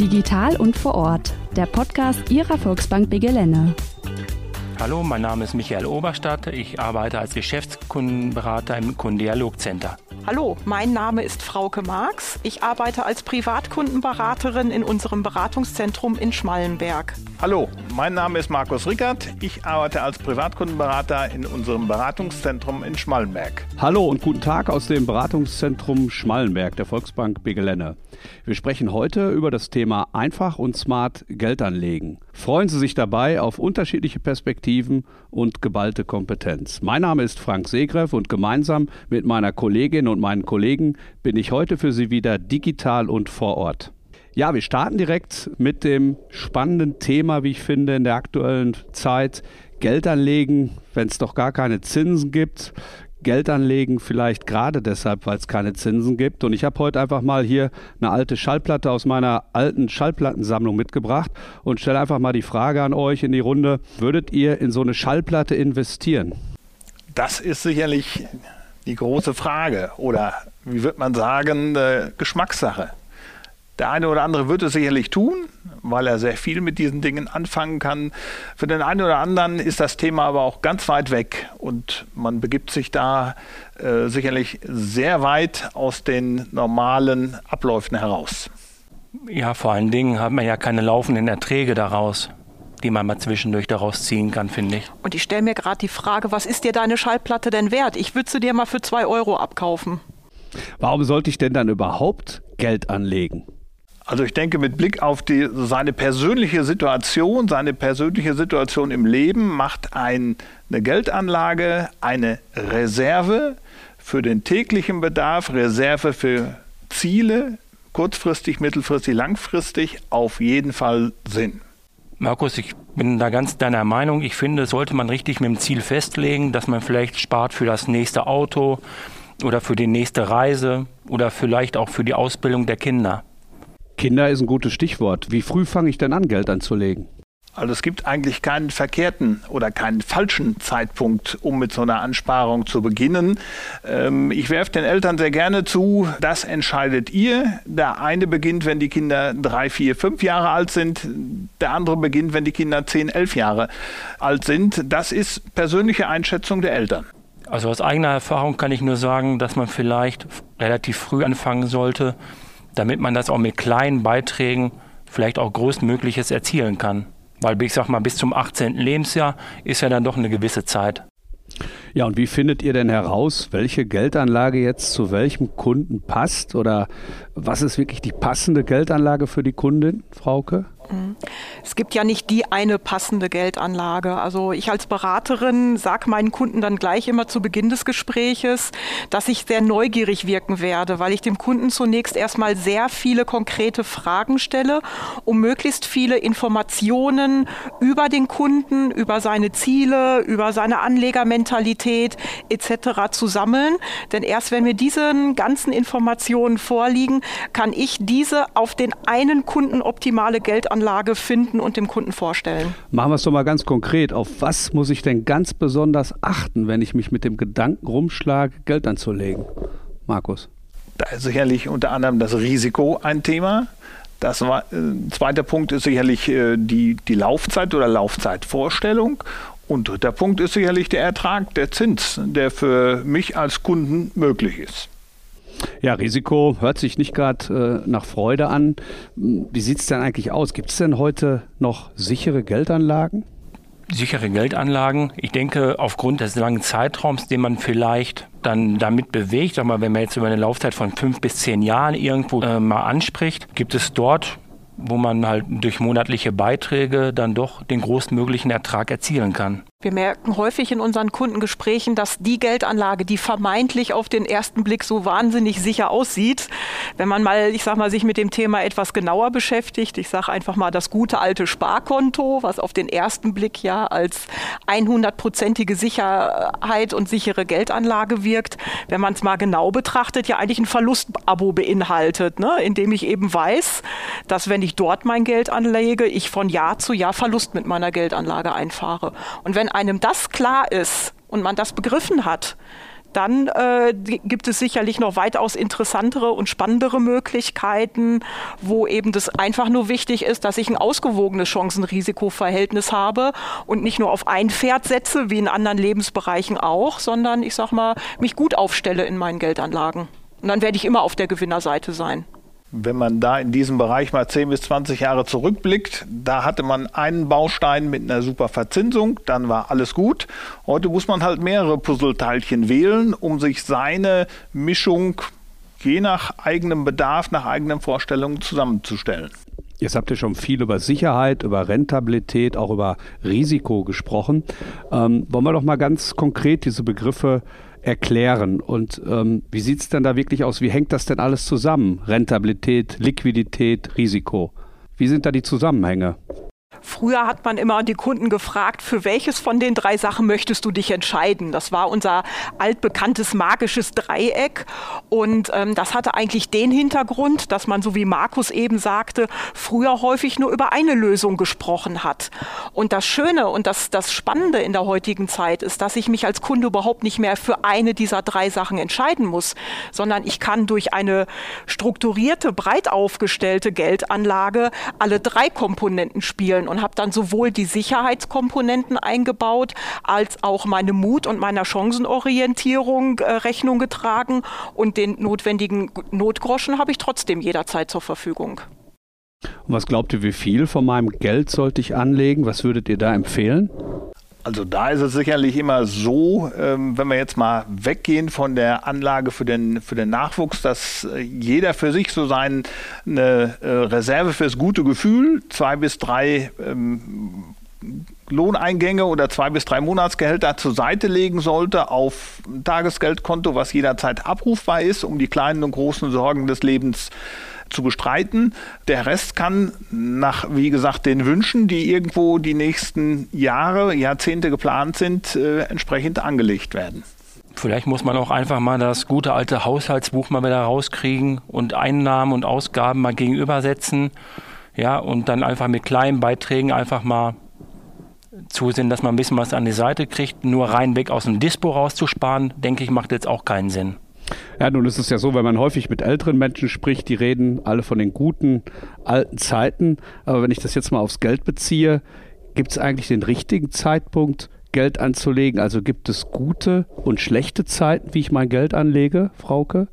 Digital und vor Ort, der Podcast Ihrer Volksbank Begelene. Hallo, mein Name ist Michael Oberstadt. Ich arbeite als Geschäftskundenberater im Kundendialogcenter. Hallo, mein Name ist Frauke Marx. Ich arbeite als Privatkundenberaterin in unserem Beratungszentrum in Schmallenberg. Hallo, mein Name ist Markus Rickert. Ich arbeite als Privatkundenberater in unserem Beratungszentrum in Schmallenberg. Hallo und guten Tag aus dem Beratungszentrum Schmallenberg der Volksbank Begelenne. Wir sprechen heute über das Thema einfach und smart Geld anlegen. Freuen Sie sich dabei auf unterschiedliche Perspektiven und geballte Kompetenz. Mein Name ist Frank Segreff und gemeinsam mit meiner Kollegin und meinen Kollegen bin ich heute für Sie wieder digital und vor Ort. Ja, wir starten direkt mit dem spannenden Thema, wie ich finde, in der aktuellen Zeit. Geld anlegen, wenn es doch gar keine Zinsen gibt. Geld anlegen, vielleicht gerade deshalb, weil es keine Zinsen gibt. Und ich habe heute einfach mal hier eine alte Schallplatte aus meiner alten Schallplattensammlung mitgebracht und stelle einfach mal die Frage an euch in die Runde, würdet ihr in so eine Schallplatte investieren? Das ist sicherlich die große Frage oder wie wird man sagen, äh, Geschmackssache. Der eine oder andere wird es sicherlich tun, weil er sehr viel mit diesen Dingen anfangen kann. Für den einen oder anderen ist das Thema aber auch ganz weit weg und man begibt sich da äh, sicherlich sehr weit aus den normalen Abläufen heraus. Ja, vor allen Dingen hat man ja keine laufenden Erträge daraus die man mal zwischendurch daraus ziehen kann, finde ich. Und ich stelle mir gerade die Frage, was ist dir deine Schallplatte denn wert? Ich würde sie dir mal für zwei Euro abkaufen. Warum sollte ich denn dann überhaupt Geld anlegen? Also ich denke, mit Blick auf die, seine persönliche Situation, seine persönliche Situation im Leben macht ein, eine Geldanlage eine Reserve für den täglichen Bedarf, Reserve für Ziele, kurzfristig, mittelfristig, langfristig auf jeden Fall Sinn. Markus, ich bin da ganz deiner Meinung. Ich finde, sollte man richtig mit dem Ziel festlegen, dass man vielleicht spart für das nächste Auto oder für die nächste Reise oder vielleicht auch für die Ausbildung der Kinder. Kinder ist ein gutes Stichwort. Wie früh fange ich denn an, Geld anzulegen? Also es gibt eigentlich keinen verkehrten oder keinen falschen Zeitpunkt, um mit so einer Ansparung zu beginnen. Ähm, ich werfe den Eltern sehr gerne zu, das entscheidet ihr. Der eine beginnt, wenn die Kinder drei, vier, fünf Jahre alt sind. Der andere beginnt, wenn die Kinder zehn, elf Jahre alt sind. Das ist persönliche Einschätzung der Eltern. Also aus eigener Erfahrung kann ich nur sagen, dass man vielleicht relativ früh anfangen sollte, damit man das auch mit kleinen Beiträgen vielleicht auch Größtmögliches erzielen kann. Weil ich sag mal, bis zum 18. Lebensjahr ist ja dann doch eine gewisse Zeit. Ja, und wie findet ihr denn heraus, welche Geldanlage jetzt zu welchem Kunden passt? Oder was ist wirklich die passende Geldanlage für die Kundin, Frauke? Mhm. Es gibt ja nicht die eine passende Geldanlage. Also ich als Beraterin sage meinen Kunden dann gleich immer zu Beginn des Gespräches, dass ich sehr neugierig wirken werde, weil ich dem Kunden zunächst erstmal sehr viele konkrete Fragen stelle, um möglichst viele Informationen über den Kunden, über seine Ziele, über seine Anlegermentalität etc. zu sammeln. Denn erst wenn mir diese ganzen Informationen vorliegen, kann ich diese auf den einen Kunden optimale Geldanlage Geldanlage finden und dem Kunden vorstellen. Machen wir es doch mal ganz konkret. Auf was muss ich denn ganz besonders achten, wenn ich mich mit dem Gedanken rumschlage, Geld anzulegen? Markus. Da ist sicherlich unter anderem das Risiko ein Thema. Das war, äh, zweiter Punkt ist sicherlich äh, die, die Laufzeit oder Laufzeitvorstellung. Und dritter Punkt ist sicherlich der Ertrag, der Zins, der für mich als Kunden möglich ist. Ja, Risiko hört sich nicht gerade äh, nach Freude an. Wie sieht es denn eigentlich aus? Gibt es denn heute noch sichere Geldanlagen? Sichere Geldanlagen. Ich denke, aufgrund des langen Zeitraums, den man vielleicht dann damit bewegt, aber wenn man jetzt über eine Laufzeit von fünf bis zehn Jahren irgendwo äh, mal anspricht, gibt es dort wo man halt durch monatliche Beiträge dann doch den größtmöglichen Ertrag erzielen kann. Wir merken häufig in unseren Kundengesprächen, dass die Geldanlage, die vermeintlich auf den ersten Blick so wahnsinnig sicher aussieht, wenn man mal, ich sag mal, sich mit dem Thema etwas genauer beschäftigt, ich sage einfach mal das gute alte Sparkonto, was auf den ersten Blick ja als 100-prozentige Sicherheit und sichere Geldanlage wirkt, wenn man es mal genau betrachtet, ja eigentlich ein Verlustabo beinhaltet, ne? indem ich eben weiß, dass wenn ich dort mein Geld anlege, ich von Jahr zu Jahr Verlust mit meiner Geldanlage einfahre. Und wenn einem das klar ist und man das begriffen hat, dann äh, gibt es sicherlich noch weitaus interessantere und spannendere Möglichkeiten, wo eben das einfach nur wichtig ist, dass ich ein ausgewogenes Chancen-Risiko-Verhältnis habe und nicht nur auf ein Pferd setze, wie in anderen Lebensbereichen auch, sondern ich sag mal, mich gut aufstelle in meinen Geldanlagen. Und dann werde ich immer auf der Gewinnerseite sein. Wenn man da in diesem Bereich mal 10 bis 20 Jahre zurückblickt, da hatte man einen Baustein mit einer super Verzinsung, dann war alles gut. Heute muss man halt mehrere Puzzleteilchen wählen, um sich seine Mischung je nach eigenem Bedarf, nach eigenen Vorstellungen zusammenzustellen. Jetzt habt ihr schon viel über Sicherheit, über Rentabilität, auch über Risiko gesprochen. Ähm, wollen wir doch mal ganz konkret diese Begriffe erklären. Und ähm, wie sieht es denn da wirklich aus? Wie hängt das denn alles zusammen? Rentabilität, Liquidität, Risiko. Wie sind da die Zusammenhänge? Früher hat man immer die Kunden gefragt, für welches von den drei Sachen möchtest du dich entscheiden? Das war unser altbekanntes magisches Dreieck. Und ähm, das hatte eigentlich den Hintergrund, dass man, so wie Markus eben sagte, früher häufig nur über eine Lösung gesprochen hat. Und das Schöne und das, das Spannende in der heutigen Zeit ist, dass ich mich als Kunde überhaupt nicht mehr für eine dieser drei Sachen entscheiden muss, sondern ich kann durch eine strukturierte, breit aufgestellte Geldanlage alle drei Komponenten spielen und habe dann sowohl die Sicherheitskomponenten eingebaut, als auch meine Mut- und meiner Chancenorientierung äh, Rechnung getragen und den notwendigen Notgroschen habe ich trotzdem jederzeit zur Verfügung. Und was glaubt ihr, wie viel von meinem Geld sollte ich anlegen? Was würdet ihr da empfehlen? Also da ist es sicherlich immer so, ähm, wenn wir jetzt mal weggehen von der Anlage für den, für den Nachwuchs, dass äh, jeder für sich so seine äh, Reserve fürs gute Gefühl, zwei bis drei ähm, Lohneingänge oder zwei bis drei Monatsgehälter zur Seite legen sollte auf ein Tagesgeldkonto, was jederzeit abrufbar ist, um die kleinen und großen Sorgen des Lebens zu zu bestreiten. Der Rest kann nach, wie gesagt, den Wünschen, die irgendwo die nächsten Jahre, Jahrzehnte geplant sind, äh, entsprechend angelegt werden. Vielleicht muss man auch einfach mal das gute alte Haushaltsbuch mal wieder rauskriegen und Einnahmen und Ausgaben mal gegenübersetzen. Ja, und dann einfach mit kleinen Beiträgen einfach mal zusehen, dass man ein bisschen was an die Seite kriegt. Nur rein weg aus dem Dispo rauszusparen, denke ich, macht jetzt auch keinen Sinn. Ja, nun ist es ja so, wenn man häufig mit älteren Menschen spricht, die reden alle von den guten alten Zeiten. Aber wenn ich das jetzt mal aufs Geld beziehe, gibt es eigentlich den richtigen Zeitpunkt, Geld anzulegen? Also gibt es gute und schlechte Zeiten, wie ich mein Geld anlege, Frauke?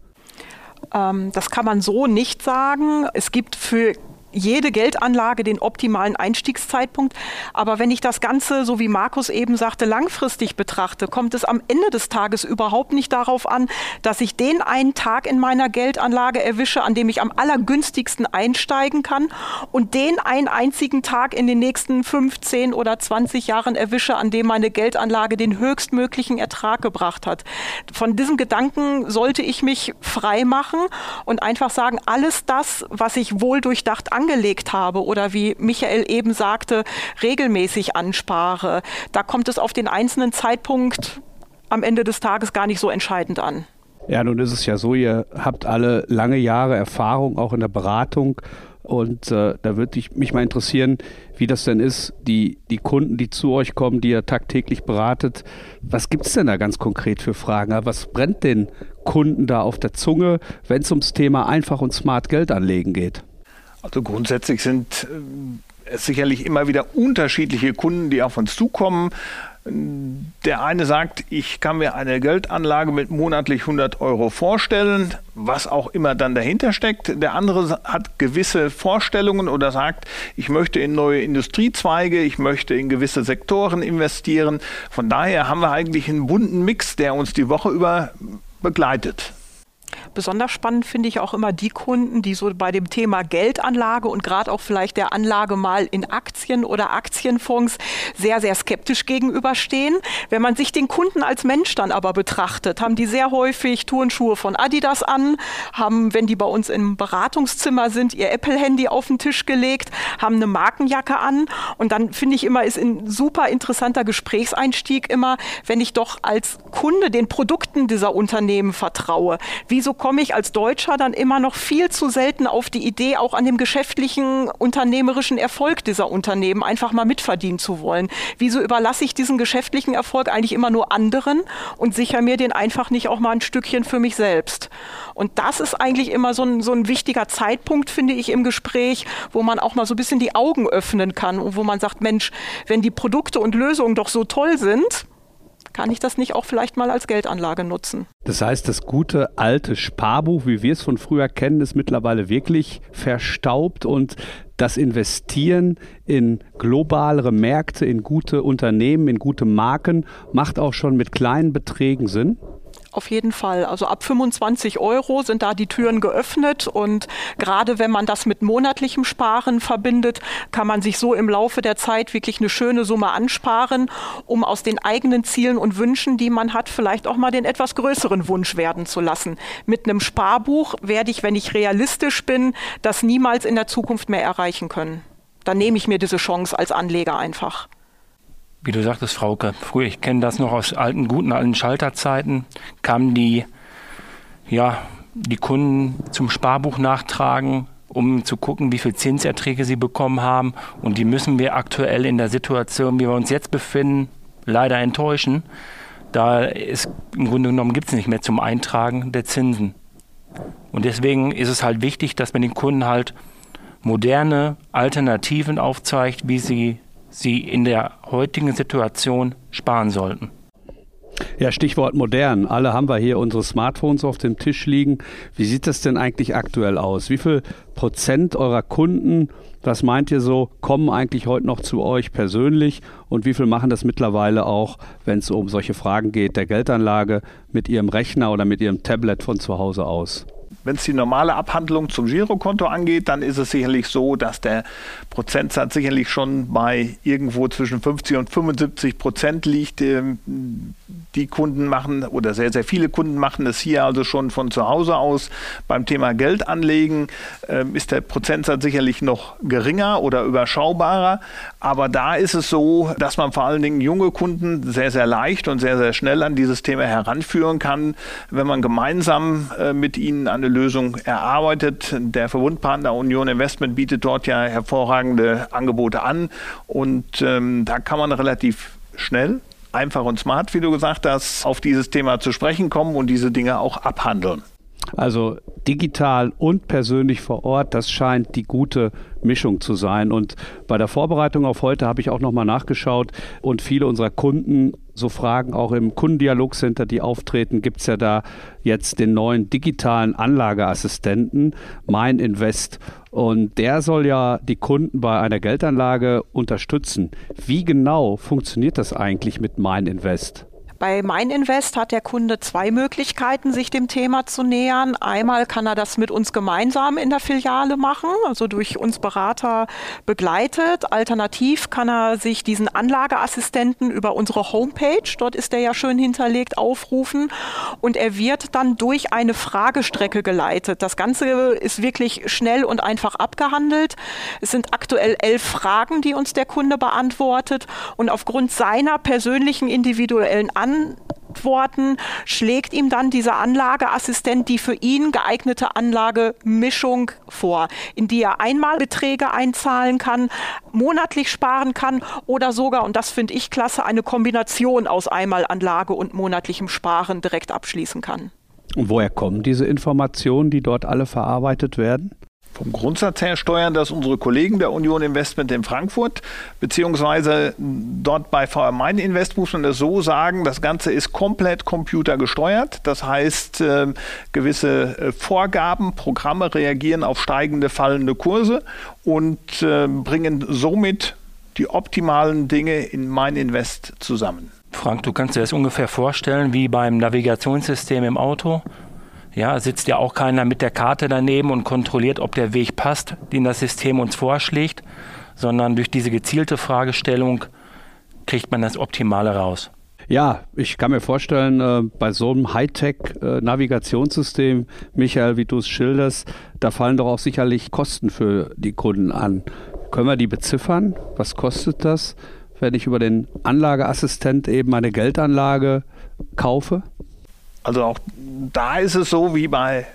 Ähm, das kann man so nicht sagen. Es gibt für jede Geldanlage den optimalen Einstiegszeitpunkt. Aber wenn ich das Ganze, so wie Markus eben sagte, langfristig betrachte, kommt es am Ende des Tages überhaupt nicht darauf an, dass ich den einen Tag in meiner Geldanlage erwische, an dem ich am allergünstigsten einsteigen kann und den einen einzigen Tag in den nächsten 15 oder 20 Jahren erwische, an dem meine Geldanlage den höchstmöglichen Ertrag gebracht hat. Von diesem Gedanken sollte ich mich frei machen und einfach sagen, alles das, was ich wohl durchdacht angelegt habe oder wie Michael eben sagte, regelmäßig anspare, da kommt es auf den einzelnen Zeitpunkt am Ende des Tages gar nicht so entscheidend an. Ja, nun ist es ja so, ihr habt alle lange Jahre Erfahrung auch in der Beratung und äh, da würde mich mal interessieren, wie das denn ist, die, die Kunden, die zu euch kommen, die ihr tagtäglich beratet. Was gibt es denn da ganz konkret für Fragen? Was brennt den Kunden da auf der Zunge, wenn es ums Thema einfach und smart Geld anlegen geht? Also grundsätzlich sind äh, es sicherlich immer wieder unterschiedliche Kunden, die auf uns zukommen. Der eine sagt, ich kann mir eine Geldanlage mit monatlich 100 Euro vorstellen, was auch immer dann dahinter steckt. Der andere hat gewisse Vorstellungen oder sagt, ich möchte in neue Industriezweige, ich möchte in gewisse Sektoren investieren. Von daher haben wir eigentlich einen bunten Mix, der uns die Woche über begleitet. Besonders spannend finde ich auch immer die Kunden, die so bei dem Thema Geldanlage und gerade auch vielleicht der Anlage mal in Aktien oder Aktienfonds sehr, sehr skeptisch gegenüberstehen. Wenn man sich den Kunden als Mensch dann aber betrachtet, haben die sehr häufig Turnschuhe von Adidas an, haben, wenn die bei uns im Beratungszimmer sind, ihr Apple-Handy auf den Tisch gelegt, haben eine Markenjacke an und dann finde ich immer, ist ein super interessanter Gesprächseinstieg immer, wenn ich doch als Kunde den Produkten dieser Unternehmen vertraue. Wie wieso komme ich als Deutscher dann immer noch viel zu selten auf die Idee, auch an dem geschäftlichen, unternehmerischen Erfolg dieser Unternehmen einfach mal mitverdienen zu wollen? Wieso überlasse ich diesen geschäftlichen Erfolg eigentlich immer nur anderen und sichere mir den einfach nicht auch mal ein Stückchen für mich selbst? Und das ist eigentlich immer so ein, so ein wichtiger Zeitpunkt, finde ich, im Gespräch, wo man auch mal so ein bisschen die Augen öffnen kann und wo man sagt, Mensch, wenn die Produkte und Lösungen doch so toll sind, kann ich das nicht auch vielleicht mal als Geldanlage nutzen? Das heißt, das gute alte Sparbuch, wie wir es von früher kennen, ist mittlerweile wirklich verstaubt und das Investieren in globalere Märkte, in gute Unternehmen, in gute Marken macht auch schon mit kleinen Beträgen Sinn? Auf jeden Fall. Also ab 25 Euro sind da die Türen geöffnet und gerade wenn man das mit monatlichem Sparen verbindet, kann man sich so im Laufe der Zeit wirklich eine schöne Summe ansparen, um aus den eigenen Zielen und Wünschen, die man hat, vielleicht auch mal den etwas größeren Wunsch werden zu lassen. Mit einem Sparbuch werde ich, wenn ich realistisch bin, das niemals in der Zukunft mehr erreichen können. Dann nehme ich mir diese Chance als Anleger einfach. Wie du sagtest, Frauke, früher, ich kenne das noch aus alten, guten alten Schalterzeiten, kamen die, ja, die Kunden zum Sparbuch nachtragen, um zu gucken, wie viel Zinserträge sie bekommen haben. Und die müssen wir aktuell in der Situation, wie wir uns jetzt befinden, leider enttäuschen. Da ist im Grunde genommen gibt es nicht mehr zum Eintragen der Zinsen. Und deswegen ist es halt wichtig, dass man den Kunden halt moderne Alternativen aufzeigt, wie sie sie in der heutigen Situation sparen sollten. Ja, Stichwort modern. Alle haben wir hier unsere Smartphones auf dem Tisch liegen. Wie sieht das denn eigentlich aktuell aus? Wie viel Prozent eurer Kunden, was meint ihr so, kommen eigentlich heute noch zu euch persönlich und wie viel machen das mittlerweile auch, wenn es um solche Fragen geht, der Geldanlage mit ihrem Rechner oder mit ihrem Tablet von zu Hause aus? Wenn es die normale Abhandlung zum Girokonto angeht, dann ist es sicherlich so, dass der Prozentsatz sicherlich schon bei irgendwo zwischen 50 und 75 Prozent liegt. Ähm, die Kunden machen oder sehr, sehr viele Kunden machen es hier also schon von zu Hause aus. Beim Thema Geld anlegen ähm, ist der Prozentsatz sicherlich noch geringer oder überschaubarer. Aber da ist es so, dass man vor allen Dingen junge Kunden sehr, sehr leicht und sehr, sehr schnell an dieses Thema heranführen kann, wenn man gemeinsam äh, mit ihnen eine Lösung erarbeitet. Der Verbundpartner Union Investment bietet dort ja hervorragende Angebote an und ähm, da kann man relativ schnell einfach und smart, wie du gesagt hast, auf dieses Thema zu sprechen kommen und diese Dinge auch abhandeln. Also digital und persönlich vor Ort, das scheint die gute Mischung zu sein. Und bei der Vorbereitung auf heute habe ich auch nochmal nachgeschaut und viele unserer Kunden so Fragen auch im Kundendialogcenter, die auftreten, gibt es ja da jetzt den neuen digitalen Anlageassistenten, Mein Invest. Und der soll ja die Kunden bei einer Geldanlage unterstützen. Wie genau funktioniert das eigentlich mit Mein Invest? Bei MeinInvest hat der Kunde zwei Möglichkeiten, sich dem Thema zu nähern. Einmal kann er das mit uns gemeinsam in der Filiale machen, also durch uns Berater begleitet. Alternativ kann er sich diesen Anlageassistenten über unsere Homepage, dort ist er ja schön hinterlegt, aufrufen und er wird dann durch eine Fragestrecke geleitet. Das Ganze ist wirklich schnell und einfach abgehandelt. Es sind aktuell elf Fragen, die uns der Kunde beantwortet und aufgrund seiner persönlichen individuellen Anlagen Antworten schlägt ihm dann dieser Anlageassistent die für ihn geeignete Anlagemischung vor, in die er einmal Beträge einzahlen kann, monatlich sparen kann oder sogar, und das finde ich klasse, eine Kombination aus Einmalanlage und monatlichem Sparen direkt abschließen kann. Und woher kommen diese Informationen, die dort alle verarbeitet werden? Vom Grundsatz her steuern das unsere Kollegen der Union Investment in Frankfurt, beziehungsweise dort bei VR Main Invest muss man das so sagen, das Ganze ist komplett computergesteuert. Das heißt, äh, gewisse äh, Vorgaben, Programme reagieren auf steigende, fallende Kurse und äh, bringen somit die optimalen Dinge in Mein Invest zusammen. Frank, du kannst dir das ungefähr vorstellen wie beim Navigationssystem im Auto. Ja, sitzt ja auch keiner mit der Karte daneben und kontrolliert, ob der Weg passt, den das System uns vorschlägt, sondern durch diese gezielte Fragestellung kriegt man das Optimale raus. Ja, ich kann mir vorstellen, äh, bei so einem Hightech-Navigationssystem, Michael, wie du es schilderst, da fallen doch auch sicherlich Kosten für die Kunden an. Können wir die beziffern? Was kostet das, wenn ich über den Anlageassistent eben eine Geldanlage kaufe? Also auch da ist es so wie bei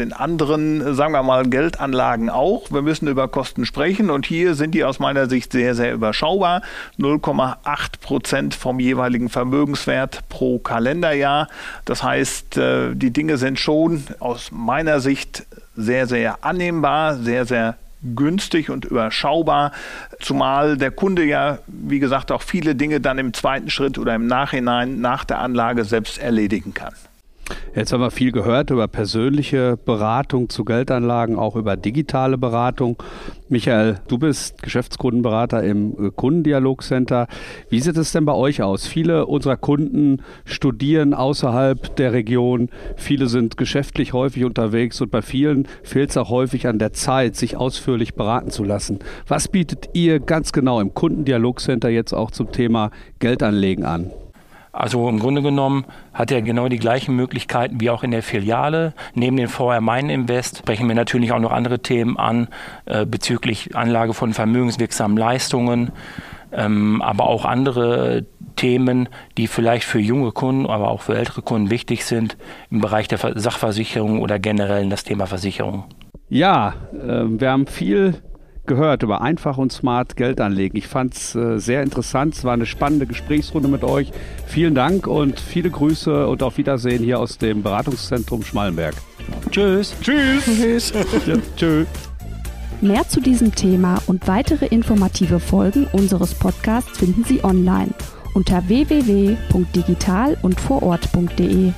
den anderen, sagen wir mal, Geldanlagen auch. Wir müssen über Kosten sprechen und hier sind die aus meiner Sicht sehr, sehr überschaubar. 0,8 Prozent vom jeweiligen Vermögenswert pro Kalenderjahr. Das heißt, äh, die Dinge sind schon aus meiner Sicht sehr, sehr annehmbar, sehr, sehr günstig und überschaubar, zumal der Kunde ja, wie gesagt, auch viele Dinge dann im zweiten Schritt oder im Nachhinein nach der Anlage selbst erledigen kann. Jetzt haben wir viel gehört über persönliche Beratung zu Geldanlagen, auch über digitale Beratung. Michael, du bist Geschäftskundenberater im Kundendialogcenter. Wie sieht es denn bei euch aus? Viele unserer Kunden studieren außerhalb der Region. Viele sind geschäftlich häufig unterwegs und bei vielen fehlt es auch häufig an der Zeit, sich ausführlich beraten zu lassen. Was bietet ihr ganz genau im Kundendialogcenter jetzt auch zum Thema Geldanlegen an? Also im Grunde genommen hat er genau die gleichen Möglichkeiten wie auch in der Filiale. Neben den VR Mein Invest sprechen wir natürlich auch noch andere Themen an äh, bezüglich Anlage von vermögenswirksamen Leistungen, ähm, aber auch andere Themen, die vielleicht für junge Kunden, aber auch für ältere Kunden wichtig sind im Bereich der Sachversicherung oder generell in das Thema Versicherung. Ja, äh, wir haben viel gehört über einfach und smart Geld anlegen. Ich fand es äh, sehr interessant. Es war eine spannende Gesprächsrunde mit euch. Vielen Dank und viele Grüße und auf Wiedersehen hier aus dem Beratungszentrum Schmallenberg. Tschüss. Tschüss. Tschüss. ja, tschüss. Mehr zu diesem Thema und weitere informative Folgen unseres Podcasts finden Sie online unter www.digital und vorort.de.